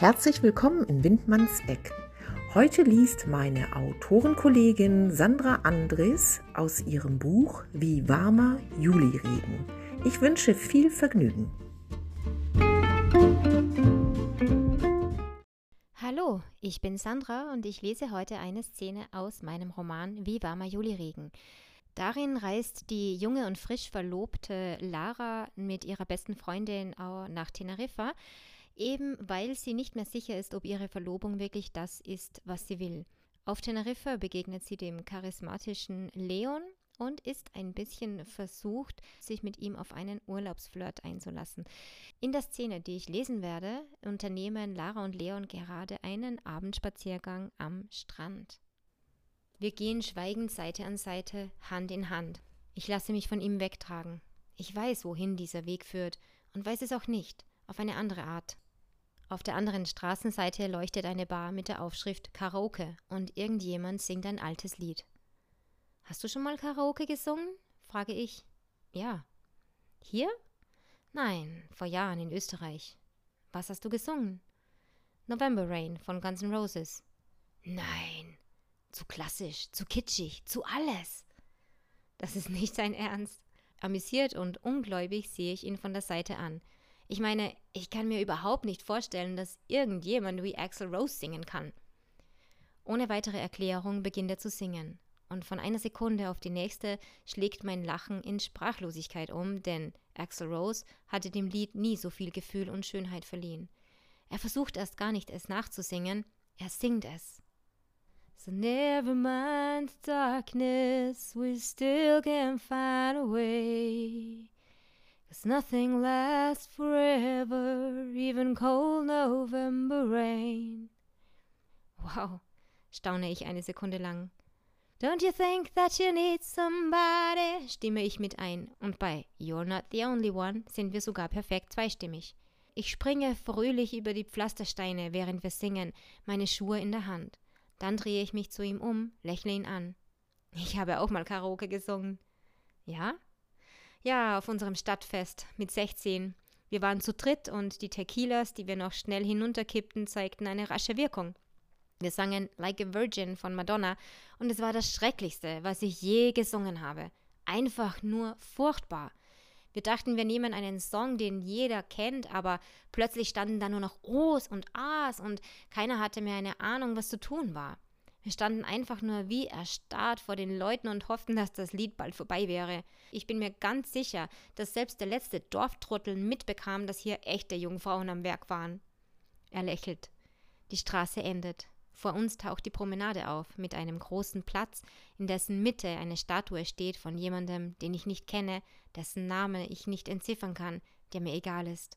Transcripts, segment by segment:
Herzlich willkommen in Windmanns Eck. Heute liest meine Autorenkollegin Sandra Andres aus ihrem Buch Wie warmer Juliregen. Ich wünsche viel Vergnügen. Hallo, ich bin Sandra und ich lese heute eine Szene aus meinem Roman Wie warmer Juliregen. Darin reist die junge und frisch verlobte Lara mit ihrer besten Freundin nach Teneriffa eben weil sie nicht mehr sicher ist, ob ihre Verlobung wirklich das ist, was sie will. Auf Teneriffa begegnet sie dem charismatischen Leon und ist ein bisschen versucht, sich mit ihm auf einen Urlaubsflirt einzulassen. In der Szene, die ich lesen werde, unternehmen Lara und Leon gerade einen Abendspaziergang am Strand. Wir gehen schweigend Seite an Seite, Hand in Hand. Ich lasse mich von ihm wegtragen. Ich weiß, wohin dieser Weg führt und weiß es auch nicht, auf eine andere Art. Auf der anderen Straßenseite leuchtet eine Bar mit der Aufschrift Karaoke und irgendjemand singt ein altes Lied. Hast du schon mal Karaoke gesungen? frage ich. Ja. Hier? Nein, vor Jahren in Österreich. Was hast du gesungen? November Rain von Guns N' Roses. Nein, zu klassisch, zu kitschig, zu alles. Das ist nicht sein Ernst. Amüsiert und ungläubig sehe ich ihn von der Seite an. Ich meine, ich kann mir überhaupt nicht vorstellen, dass irgendjemand wie Axel Rose singen kann. Ohne weitere Erklärung beginnt er zu singen. Und von einer Sekunde auf die nächste schlägt mein Lachen in Sprachlosigkeit um, denn Axel Rose hatte dem Lied nie so viel Gefühl und Schönheit verliehen. Er versucht erst gar nicht, es nachzusingen, er singt es. So never mind the darkness, we still can find a way. Cause nothing lasts forever, even cold November rain. Wow, staune ich eine Sekunde lang. Don't you think that you need somebody? stimme ich mit ein. Und bei You're Not the Only One sind wir sogar perfekt zweistimmig. Ich springe fröhlich über die Pflastersteine, während wir singen, meine Schuhe in der Hand. Dann drehe ich mich zu ihm um, lächle ihn an. Ich habe auch mal Karaoke gesungen. Ja? Ja, auf unserem Stadtfest mit 16. Wir waren zu dritt und die Tequilas, die wir noch schnell hinunterkippten, zeigten eine rasche Wirkung. Wir sangen Like a Virgin von Madonna und es war das Schrecklichste, was ich je gesungen habe. Einfach nur furchtbar. Wir dachten, wir nehmen einen Song, den jeder kennt, aber plötzlich standen da nur noch O's und A's und keiner hatte mehr eine Ahnung, was zu tun war. Wir standen einfach nur wie erstarrt vor den Leuten und hofften, dass das Lied bald vorbei wäre. Ich bin mir ganz sicher, dass selbst der letzte Dorftrottel mitbekam, dass hier echte Jungfrauen am Werk waren. Er lächelt. Die Straße endet. Vor uns taucht die Promenade auf, mit einem großen Platz, in dessen Mitte eine Statue steht von jemandem, den ich nicht kenne, dessen Name ich nicht entziffern kann, der mir egal ist.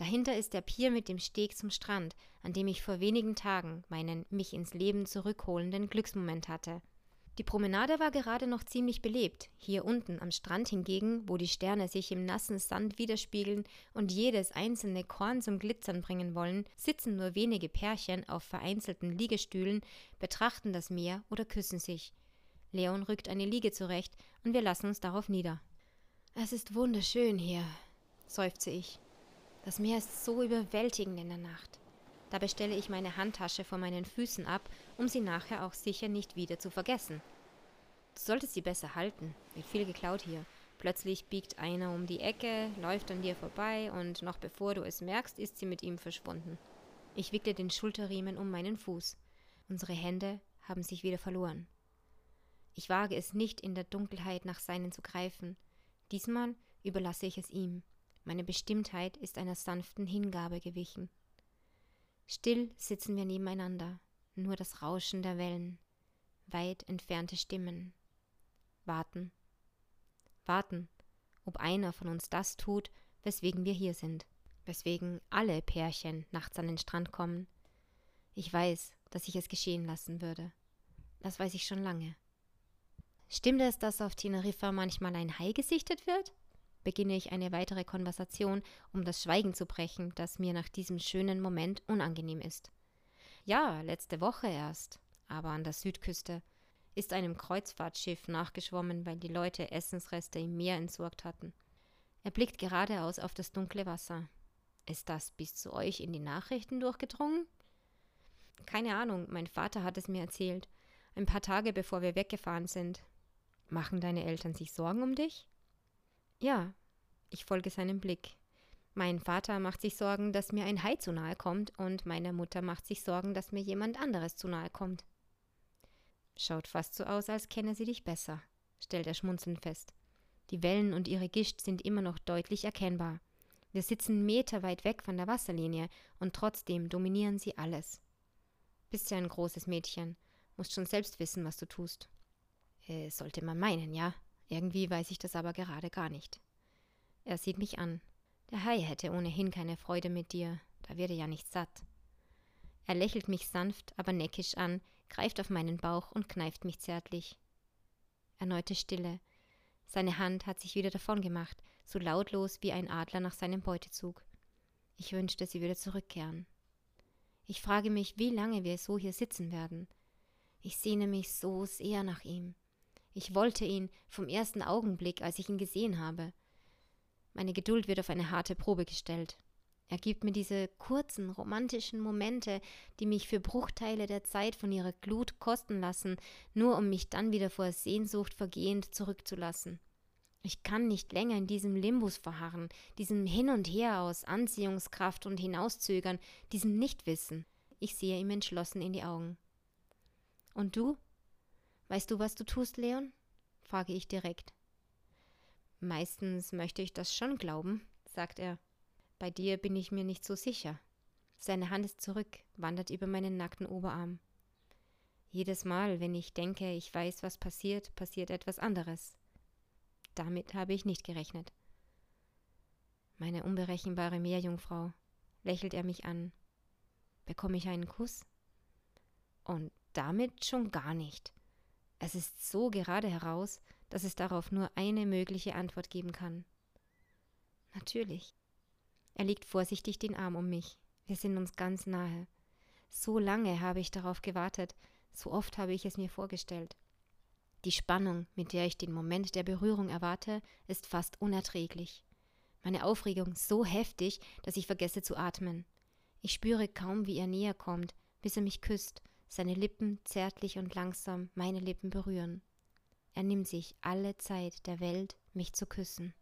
Dahinter ist der Pier mit dem Steg zum Strand, an dem ich vor wenigen Tagen meinen mich ins Leben zurückholenden Glücksmoment hatte. Die Promenade war gerade noch ziemlich belebt. Hier unten am Strand hingegen, wo die Sterne sich im nassen Sand widerspiegeln und jedes einzelne Korn zum Glitzern bringen wollen, sitzen nur wenige Pärchen auf vereinzelten Liegestühlen, betrachten das Meer oder küssen sich. Leon rückt eine Liege zurecht und wir lassen uns darauf nieder. Es ist wunderschön hier, seufze ich. Das Meer ist so überwältigend in der Nacht. Dabei stelle ich meine Handtasche vor meinen Füßen ab, um sie nachher auch sicher nicht wieder zu vergessen. Du solltest sie besser halten. Wird viel geklaut hier. Plötzlich biegt einer um die Ecke, läuft an dir vorbei und noch bevor du es merkst, ist sie mit ihm verschwunden. Ich wickle den Schulterriemen um meinen Fuß. Unsere Hände haben sich wieder verloren. Ich wage es nicht, in der Dunkelheit nach seinen zu greifen. Diesmal überlasse ich es ihm. Meine Bestimmtheit ist einer sanften Hingabe gewichen. Still sitzen wir nebeneinander, nur das Rauschen der Wellen, weit entfernte Stimmen. Warten. Warten, ob einer von uns das tut, weswegen wir hier sind, weswegen alle Pärchen nachts an den Strand kommen. Ich weiß, dass ich es geschehen lassen würde. Das weiß ich schon lange. Stimmt es, dass auf Teneriffa manchmal ein Hai gesichtet wird? Beginne ich eine weitere Konversation, um das Schweigen zu brechen, das mir nach diesem schönen Moment unangenehm ist. Ja, letzte Woche erst, aber an der Südküste, ist einem Kreuzfahrtschiff nachgeschwommen, weil die Leute Essensreste im Meer entsorgt hatten. Er blickt geradeaus auf das dunkle Wasser. Ist das bis zu euch in die Nachrichten durchgedrungen? Keine Ahnung, mein Vater hat es mir erzählt, ein paar Tage bevor wir weggefahren sind. Machen deine Eltern sich Sorgen um dich? Ja, ich folge seinem Blick. Mein Vater macht sich Sorgen, dass mir ein Hai zu nahe kommt, und meine Mutter macht sich Sorgen, dass mir jemand anderes zu nahe kommt. Schaut fast so aus, als kenne sie dich besser, stellt er schmunzelnd fest. Die Wellen und ihre Gischt sind immer noch deutlich erkennbar. Wir sitzen meterweit weg von der Wasserlinie, und trotzdem dominieren sie alles. Bist ja ein großes Mädchen, musst schon selbst wissen, was du tust. Äh, sollte man meinen, ja. Irgendwie weiß ich das aber gerade gar nicht. Er sieht mich an. Der Hai hätte ohnehin keine Freude mit dir, da wird er ja nicht satt. Er lächelt mich sanft, aber neckisch an, greift auf meinen Bauch und kneift mich zärtlich. Erneute Stille. Seine Hand hat sich wieder davongemacht, so lautlos wie ein Adler nach seinem Beutezug. Ich wünschte, sie würde zurückkehren. Ich frage mich, wie lange wir so hier sitzen werden. Ich sehne mich so sehr nach ihm. Ich wollte ihn vom ersten Augenblick, als ich ihn gesehen habe. Meine Geduld wird auf eine harte Probe gestellt. Er gibt mir diese kurzen, romantischen Momente, die mich für Bruchteile der Zeit von ihrer Glut kosten lassen, nur um mich dann wieder vor Sehnsucht vergehend zurückzulassen. Ich kann nicht länger in diesem Limbus verharren, diesem Hin und Her aus Anziehungskraft und Hinauszögern, diesem Nichtwissen. Ich sehe ihm entschlossen in die Augen. Und du? Weißt du, was du tust, Leon? frage ich direkt. Meistens möchte ich das schon glauben, sagt er. Bei dir bin ich mir nicht so sicher. Seine Hand ist zurück, wandert über meinen nackten Oberarm. Jedes Mal, wenn ich denke, ich weiß, was passiert, passiert etwas anderes. Damit habe ich nicht gerechnet. Meine unberechenbare Meerjungfrau, lächelt er mich an. Bekomme ich einen Kuss? Und damit schon gar nicht. Es ist so gerade heraus, dass es darauf nur eine mögliche Antwort geben kann. Natürlich. Er legt vorsichtig den Arm um mich. Wir sind uns ganz nahe. So lange habe ich darauf gewartet, so oft habe ich es mir vorgestellt. Die Spannung, mit der ich den Moment der Berührung erwarte, ist fast unerträglich. Meine Aufregung so heftig, dass ich vergesse zu atmen. Ich spüre kaum, wie er näher kommt, bis er mich küsst, seine Lippen zärtlich und langsam meine Lippen berühren. Er nimmt sich alle Zeit der Welt, mich zu küssen.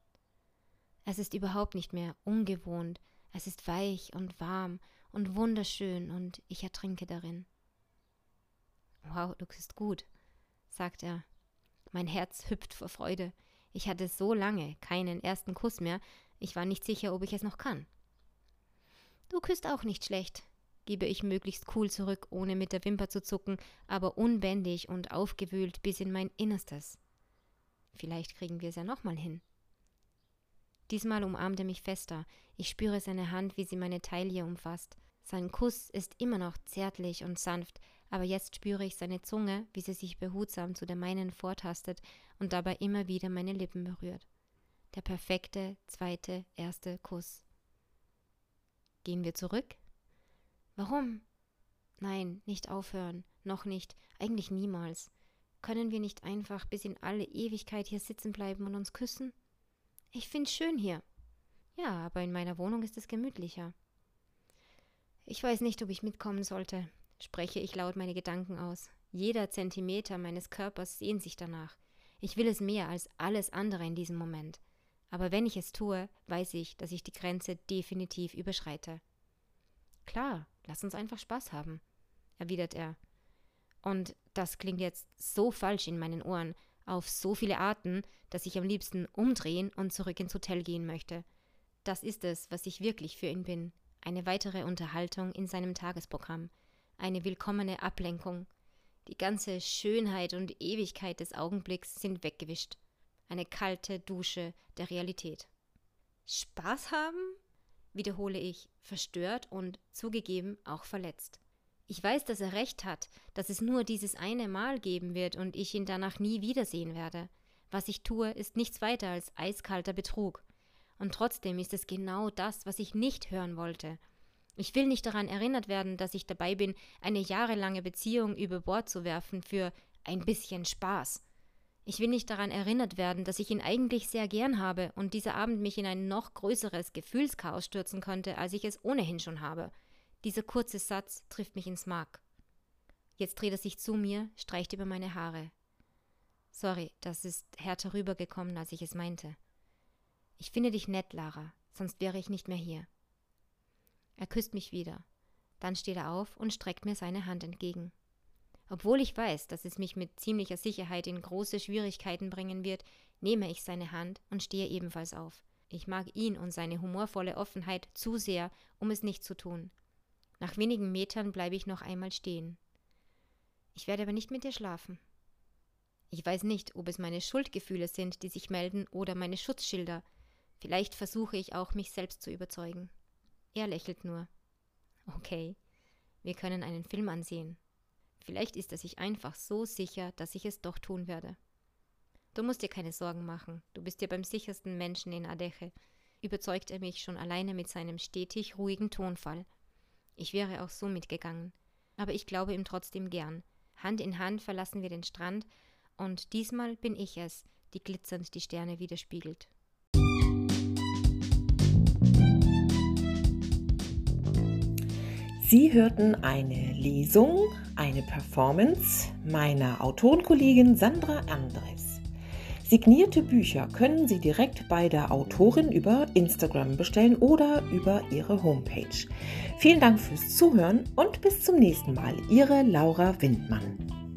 Es ist überhaupt nicht mehr ungewohnt, es ist weich und warm und wunderschön und ich ertrinke darin. Wow, du küsst gut, sagt er. Mein Herz hüpft vor Freude. Ich hatte so lange keinen ersten Kuss mehr, ich war nicht sicher, ob ich es noch kann. Du küsst auch nicht schlecht, gebe ich möglichst cool zurück, ohne mit der Wimper zu zucken, aber unbändig und aufgewühlt bis in mein Innerstes. Vielleicht kriegen wir es ja nochmal hin. Diesmal umarmt er mich fester. Ich spüre seine Hand, wie sie meine Taille umfasst. Sein Kuss ist immer noch zärtlich und sanft, aber jetzt spüre ich seine Zunge, wie sie sich behutsam zu der meinen vortastet und dabei immer wieder meine Lippen berührt. Der perfekte zweite, erste Kuss. Gehen wir zurück? Warum? Nein, nicht aufhören, noch nicht, eigentlich niemals. Können wir nicht einfach bis in alle Ewigkeit hier sitzen bleiben und uns küssen? Ich find's schön hier. Ja, aber in meiner Wohnung ist es gemütlicher. Ich weiß nicht, ob ich mitkommen sollte, spreche ich laut meine Gedanken aus. Jeder Zentimeter meines Körpers sehnt sich danach. Ich will es mehr als alles andere in diesem Moment. Aber wenn ich es tue, weiß ich, dass ich die Grenze definitiv überschreite. Klar, lass uns einfach Spaß haben, erwidert er. Und das klingt jetzt so falsch in meinen Ohren, auf so viele Arten, dass ich am liebsten umdrehen und zurück ins Hotel gehen möchte. Das ist es, was ich wirklich für ihn bin. Eine weitere Unterhaltung in seinem Tagesprogramm. Eine willkommene Ablenkung. Die ganze Schönheit und Ewigkeit des Augenblicks sind weggewischt. Eine kalte Dusche der Realität. Spaß haben? Wiederhole ich, verstört und zugegeben auch verletzt. Ich weiß, dass er recht hat, dass es nur dieses eine Mal geben wird und ich ihn danach nie wiedersehen werde. Was ich tue, ist nichts weiter als eiskalter Betrug. Und trotzdem ist es genau das, was ich nicht hören wollte. Ich will nicht daran erinnert werden, dass ich dabei bin, eine jahrelange Beziehung über Bord zu werfen für ein bisschen Spaß. Ich will nicht daran erinnert werden, dass ich ihn eigentlich sehr gern habe und dieser Abend mich in ein noch größeres Gefühlschaos stürzen konnte, als ich es ohnehin schon habe. Dieser kurze Satz trifft mich ins Mark. Jetzt dreht er sich zu mir, streicht über meine Haare. Sorry, das ist härter rübergekommen, als ich es meinte. Ich finde dich nett, Lara, sonst wäre ich nicht mehr hier. Er küsst mich wieder. Dann steht er auf und streckt mir seine Hand entgegen. Obwohl ich weiß, dass es mich mit ziemlicher Sicherheit in große Schwierigkeiten bringen wird, nehme ich seine Hand und stehe ebenfalls auf. Ich mag ihn und seine humorvolle Offenheit zu sehr, um es nicht zu tun. Nach wenigen Metern bleibe ich noch einmal stehen. Ich werde aber nicht mit dir schlafen. Ich weiß nicht, ob es meine Schuldgefühle sind, die sich melden, oder meine Schutzschilder. Vielleicht versuche ich auch, mich selbst zu überzeugen. Er lächelt nur. Okay, wir können einen Film ansehen. Vielleicht ist er sich einfach so sicher, dass ich es doch tun werde. Du musst dir keine Sorgen machen, du bist ja beim sichersten Menschen in Adeche, überzeugt er mich schon alleine mit seinem stetig ruhigen Tonfall. Ich wäre auch so mitgegangen, aber ich glaube ihm trotzdem gern. Hand in Hand verlassen wir den Strand, und diesmal bin ich es, die glitzernd die Sterne widerspiegelt. Sie hörten eine Lesung, eine Performance meiner Autorenkollegin Sandra Andres. Signierte Bücher können Sie direkt bei der Autorin über Instagram bestellen oder über ihre Homepage. Vielen Dank fürs Zuhören und bis zum nächsten Mal. Ihre Laura Windmann.